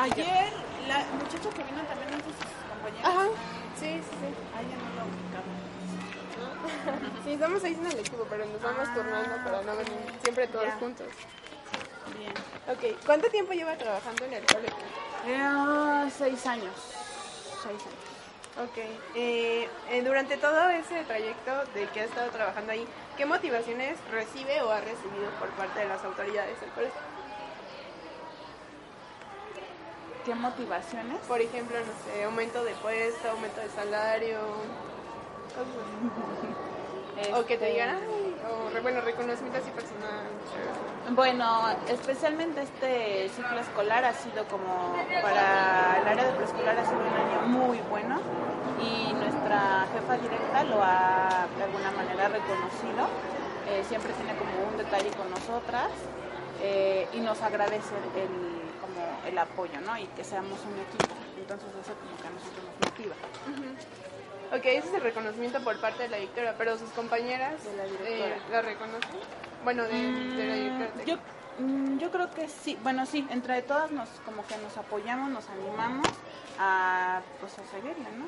Ayer, la muchacha que vino también de sus compañeros. Ajá, sí, sí, sí. Ah, ya no la ubicaba. Sí, estamos seis en el equipo, pero nos vamos Ah, turnando para no venir siempre todos ya. juntos. Bien. Ok, ¿cuánto tiempo lleva trabajando en el colegio? Eh, seis años. Seis años. Ok, eh, eh, durante todo ese trayecto de que ha estado trabajando ahí, ¿qué motivaciones recibe o ha recibido por parte de las autoridades del colegio? ¿Qué motivaciones? Por ejemplo, no sé, aumento de puesto, aumento de salario, así. O que te Este, digan, "Ay", o bueno, reconocimiento así personal. Bueno, especialmente este ciclo escolar ha sido como para el área de preescolar ha sido un año muy bueno y nuestra jefa directa lo ha de alguna manera reconocido. Eh, siempre tiene como un detalle con nosotras eh, y nos agradece el, como el apoyo, ¿no? Y que seamos un equipo. Entonces eso como que a nosotros nos motiva. Ok, ese es el reconocimiento por parte de la directora, pero sus compañeras De la directora. eh, la reconocen. Bueno, de, de la directora. Mm, Yo, mm, yo creo que sí, bueno sí, entre todas nos como que nos apoyamos, nos animamos a pues a seguirle, ¿no?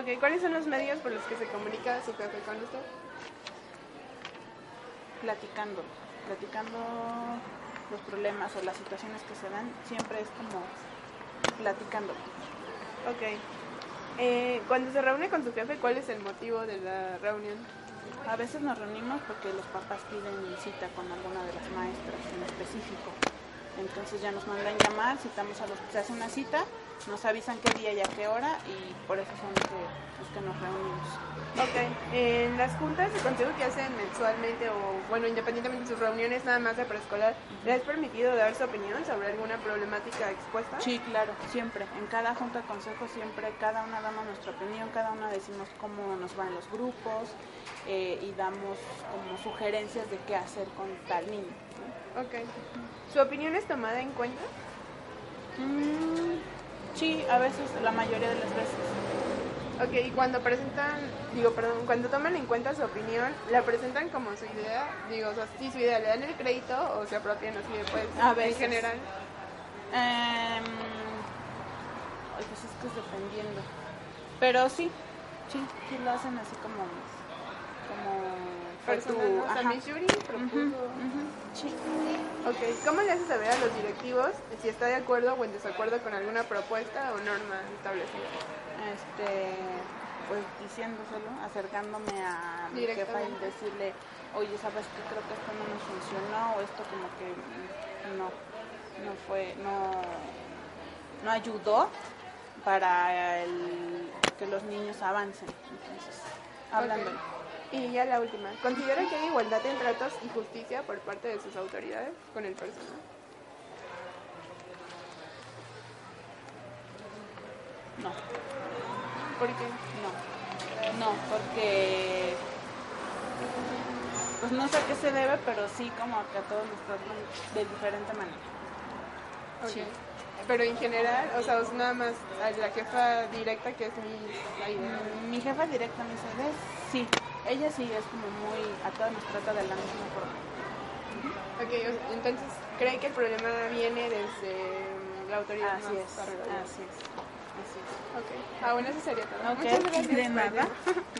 Ok, ¿cuáles son los medios por los que se comunica su jefe con usted? Platicando, platicando los problemas o las situaciones que se dan, siempre es como platicando. Ok. Eh, cuando se reúne con su jefe, ¿cuál es el motivo de la reunión? A veces nos reunimos porque los papás piden cita con alguna de las maestras en específico. Entonces ya nos mandan llamar, citamos a los se hace una cita, nos avisan qué día y a qué hora y por eso son que, los que nos reunimos. Ok. En las juntas de consejo que hacen mensualmente o, bueno, independientemente de sus reuniones nada más de preescolar, ¿le has permitido dar su opinión sobre alguna problemática expuesta? Sí, claro, siempre. En cada junta de consejo siempre cada una damos nuestra opinión, cada una decimos cómo nos van los grupos eh, y damos como sugerencias de qué hacer con tal niño. ¿no? Ok. ¿Su opinión es tomada en cuenta? Mm, sí, a veces, la mayoría de las veces. Ok, y cuando presentan, digo, perdón, cuando toman en cuenta su opinión, ¿la presentan como su idea? Digo, o sea, sí, su idea, ¿le dan el crédito o se apropian así después? A veces. En general. Ay, pues es que es dependiendo. Pero sí, sí, sí lo hacen así como, como ¿cómo le hace saber a los directivos si está de acuerdo o en desacuerdo con alguna propuesta o norma establecida? este pues diciéndoselo, acercándome a mi jefa y decirle, oye, sabes que creo que esto no nos funcionó o esto como que no, no fue, no, no ayudó para el- que los niños avancen. Entonces, hablándolo. Ok. Y ya la última, ¿considera que hay igualdad en tratos y justicia por parte de sus autoridades con el personal? No, ¿Por qué? no, no, porque pues no sé a qué se debe, pero sí como que a todos nos tratan de diferente manera. Sí. Pero en general, o sea, es nada más a la jefa directa que es mi Mi jefa directa me dice. Sí, ella sí es como muy, a todos nos trata de la misma forma. Ok, entonces, ¿cree que el problema viene desde mm, la autoridad Así más es, arriba? así es, así es. Ok. Ah, bueno, eso sería todo. Ok, Muchas gracias. de nada.